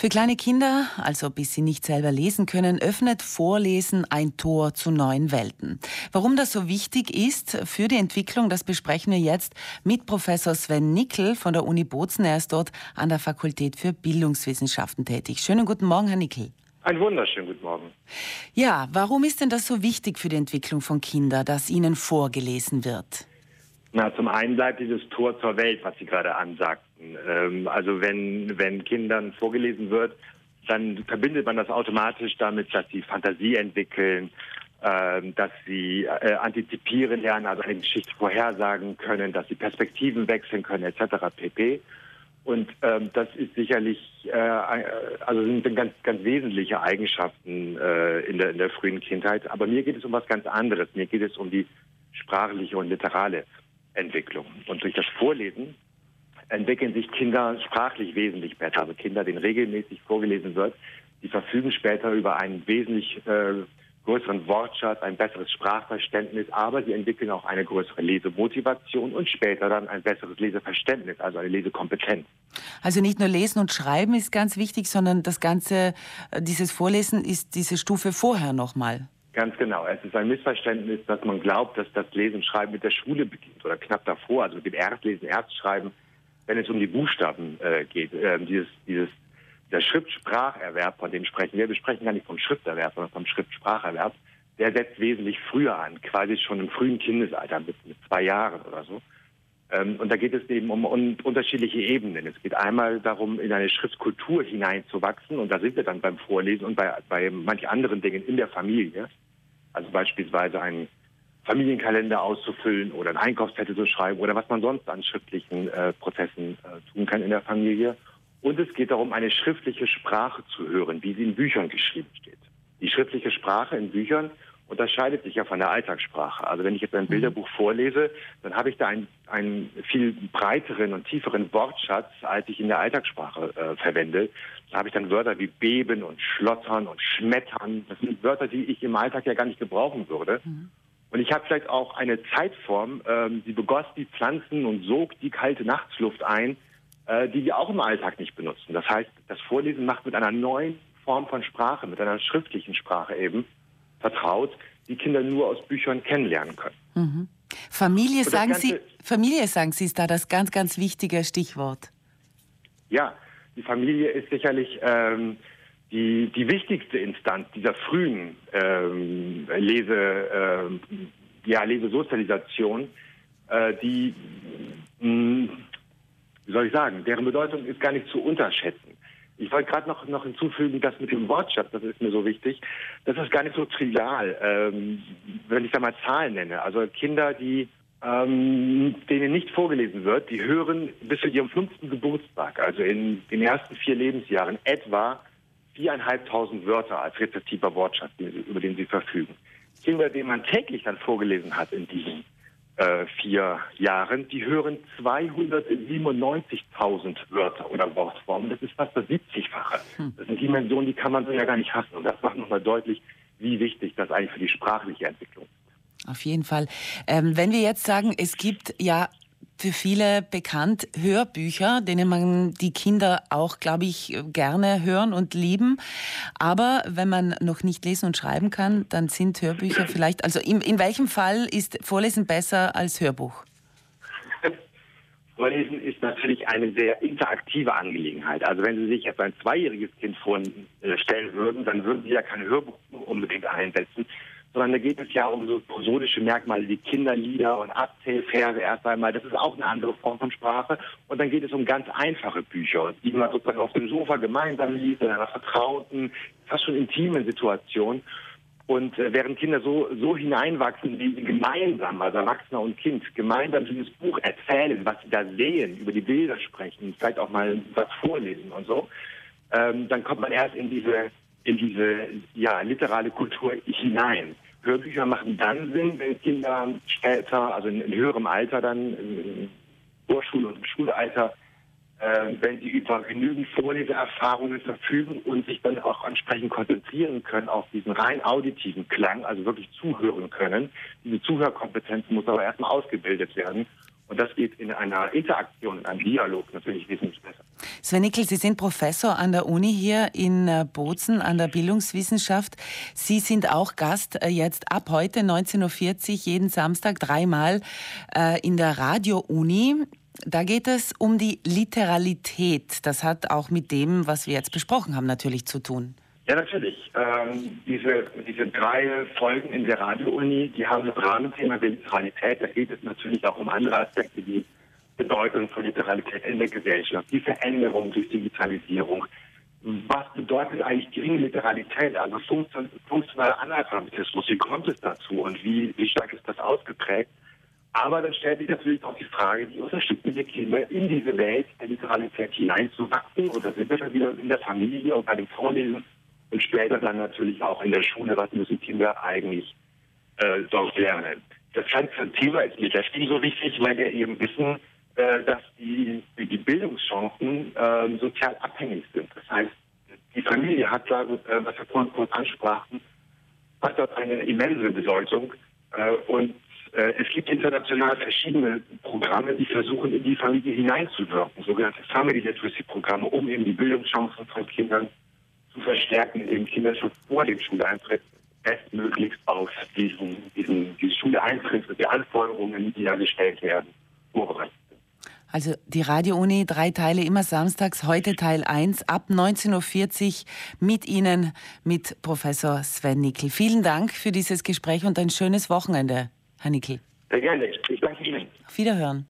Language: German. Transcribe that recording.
Für kleine Kinder, also bis sie nicht selber lesen können, öffnet Vorlesen ein Tor zu neuen Welten. Warum das so wichtig ist für die Entwicklung, das besprechen wir jetzt mit Professor Sven Nickel von der Uni Bozen. Er ist dort an der Fakultät für Bildungswissenschaften tätig. Schönen guten Morgen, Herr Nickel. Einen wunderschönen guten Morgen. Ja, warum ist denn das so wichtig für die Entwicklung von Kindern, dass ihnen vorgelesen wird? Na, zum einen bleibt dieses Tor zur Welt, was Sie gerade ansagten. Ähm, also wenn, wenn Kindern vorgelesen wird, dann verbindet man das automatisch damit, dass sie Fantasie entwickeln, äh, dass sie äh, antizipieren lernen, also eine Geschichte vorhersagen können, dass sie Perspektiven wechseln können, etc. pp. Und ähm, das ist sicherlich, äh, also sind ganz, ganz wesentliche Eigenschaften äh, in, der, in der frühen Kindheit. Aber mir geht es um was ganz anderes. Mir geht es um die sprachliche und literale Entwicklung. Und durch das Vorlesen entwickeln sich Kinder sprachlich wesentlich besser. Also Kinder, denen regelmäßig vorgelesen wird, die verfügen später über einen wesentlich äh, größeren Wortschatz, ein besseres Sprachverständnis, aber sie entwickeln auch eine größere Lesemotivation und später dann ein besseres Leseverständnis, also eine Lesekompetenz. Also nicht nur Lesen und Schreiben ist ganz wichtig, sondern das ganze, äh, dieses Vorlesen ist diese Stufe vorher nochmal. Ganz genau. Es ist ein Missverständnis, dass man glaubt, dass das Lesen und Schreiben mit der Schule beginnt oder knapp davor, also mit dem Erstlesen, Erstschreiben, wenn es um die Buchstaben äh, geht. Ähm, dieses, dieses, der Schriftspracherwerb, von dem sprechen wir, wir sprechen gar nicht vom Schrifterwerb, sondern vom Schriftspracherwerb, der setzt wesentlich früher an, quasi schon im frühen Kindesalter, mit, mit zwei Jahren oder so. Ähm, und da geht es eben um, um, unterschiedliche Ebenen. Es geht einmal darum, in eine Schriftkultur hineinzuwachsen, und da sind wir dann beim Vorlesen und bei, bei manch anderen Dingen in der Familie. Also beispielsweise einen Familienkalender auszufüllen oder einen Einkaufszettel zu schreiben oder was man sonst an schriftlichen äh, Prozessen äh, tun kann in der Familie. Und es geht darum, eine schriftliche Sprache zu hören, wie sie in Büchern geschrieben steht. Die schriftliche Sprache in Büchern unterscheidet sich ja von der Alltagssprache. Also wenn ich jetzt ein mhm. Bilderbuch vorlese, dann habe ich da einen, einen viel breiteren und tieferen Wortschatz, als ich in der Alltagssprache äh, verwende. Da habe ich dann Wörter wie beben und schlottern und schmettern. Das sind Wörter, die ich im Alltag ja gar nicht gebrauchen würde. Mhm. Und ich habe vielleicht auch eine Zeitform, ähm, die begoss die Pflanzen und sog die kalte Nachtsluft ein, äh, die wir auch im Alltag nicht benutzen. Das heißt, das Vorlesen macht mit einer neuen Form von Sprache, mit einer schriftlichen Sprache eben, vertraut, die Kinder nur aus Büchern kennenlernen können. Mhm. Familie, sagen Sie, Familie, sagen Sie, ist da das ganz, ganz wichtige Stichwort. Ja, die Familie ist sicherlich ähm, die, die wichtigste Instanz dieser frühen ähm, Lese, äh, ja, Lesesozialisation, äh, die, mh, hm, wie soll ich sagen, deren Bedeutung ist gar nicht zu unterschätzen. Ich wollte gerade noch, noch hinzufügen, dass mit dem Wortschatz, das ist mir so wichtig, das ist gar nicht so trivial, ähm, wenn ich da mal Zahlen nenne. Also Kinder, die ähm, denen nicht vorgelesen wird, die hören bis zu ihrem fünften Geburtstag, also in den ersten vier Lebensjahren, etwa viereinhalbtausend Wörter als rezeptiver Wortschatz, über den sie verfügen. Kinder, denen man täglich dann vorgelesen hat in diesen äh, vier Jahren, die hören 297.000 Wörter oder Wortformen. Das ist fast das 70-fache. Hm. Das sind Dimensionen, die kann man so ja gar nicht fassen. Und das macht nochmal deutlich, wie wichtig das eigentlich für die sprachliche Entwicklung ist. Auf jeden Fall. Ähm, wenn wir jetzt sagen, es gibt ja für viele bekannt Hörbücher, denen man die Kinder auch, glaube ich, gerne hören und lieben. Aber wenn man noch nicht lesen und schreiben kann, dann sind Hörbücher vielleicht, also in, in welchem Fall ist Vorlesen besser als Hörbuch? Vorlesen ist natürlich eine sehr interaktive Angelegenheit. Also wenn Sie sich jetzt ein zweijähriges Kind vorstellen würden, dann würden Sie ja kein Hörbuch unbedingt einsetzen, sondern da geht es ja um so prosodische Merkmale wie Kinderlieder und Abzählverse erst einmal. Das ist auch eine andere Form von Sprache. Und dann geht es um ganz einfache Bücher, die man sozusagen auf dem Sofa gemeinsam liest, in einer vertrauten, fast schon intimen Situation. Und äh, während Kinder so, so hineinwachsen, wie sie gemeinsam, also Erwachsener und Kind, gemeinsam dieses Buch erzählen, was sie da sehen, über die Bilder sprechen, vielleicht auch mal was vorlesen und so, ähm, dann kommt man erst in diese in diese ja, literale Kultur hinein. Hörbücher machen dann Sinn, wenn Kinder später, also in, in höherem Alter dann, in Vorschule und im Schulalter, äh, wenn sie über genügend Vorleseerfahrungen verfügen und sich dann auch entsprechend konzentrieren können auf diesen rein auditiven Klang, also wirklich zuhören können. Diese Zuhörkompetenz muss aber erstmal ausgebildet werden. Und das geht in einer Interaktion, in einem Dialog natürlich wesentlich besser. Sven Nickel, Sie sind Professor an der Uni hier in äh, Bozen an der Bildungswissenschaft. Sie sind auch Gast äh, jetzt ab heute 19.40 Uhr jeden Samstag dreimal äh, in der Radio-Uni. Da geht es um die Literalität. Das hat auch mit dem, was wir jetzt besprochen haben, natürlich zu tun. Ja, natürlich. Ähm, diese, diese drei Folgen in der Radio-Uni, die haben das Rahmenthema der Literalität. Da geht es natürlich auch um andere Aspekte wie Bedeutung von Literalität in der Gesellschaft, die Veränderung durch Digitalisierung. Was bedeutet eigentlich geringe Literalität, also funktionaler Analphabetismus? Wie kommt es dazu und wie, wie stark ist das ausgeprägt? Aber dann stellt sich natürlich auch die Frage, wie unterstützen wir Kinder in diese Welt der Literalität hineinzuwachsen? Oder sind wir dann wieder in der Familie und bei dem Vorlesen und später dann natürlich auch in der Schule, was müssen Kinder eigentlich äh, dort lernen? Das ganze Thema ist mir deswegen so wichtig, weil wir eben wissen, dass die, die Bildungschancen äh, sozial abhängig sind. Das heißt, die Familie hat da, äh, was wir vorhin kurz ansprachen, hat dort eine immense Bedeutung. Äh, und äh, es gibt international verschiedene Programme, die versuchen, in die Familie hineinzuwirken, sogenannte Family Literacy-Programme, um eben die Bildungschancen von Kindern zu verstärken, indem Kinder schon vor dem Schuleintritt bestmöglichst auf diesen, diesen, diesen Schuleintritt und die Anforderungen, die da gestellt werden, vorbereitet also die Radio-Uni, drei Teile immer samstags, heute Teil 1 ab 19.40 Uhr mit Ihnen, mit Professor Sven Nickel. Vielen Dank für dieses Gespräch und ein schönes Wochenende, Herr Nickel. Sehr gerne. Ich danke Ihnen. Auf Wiederhören.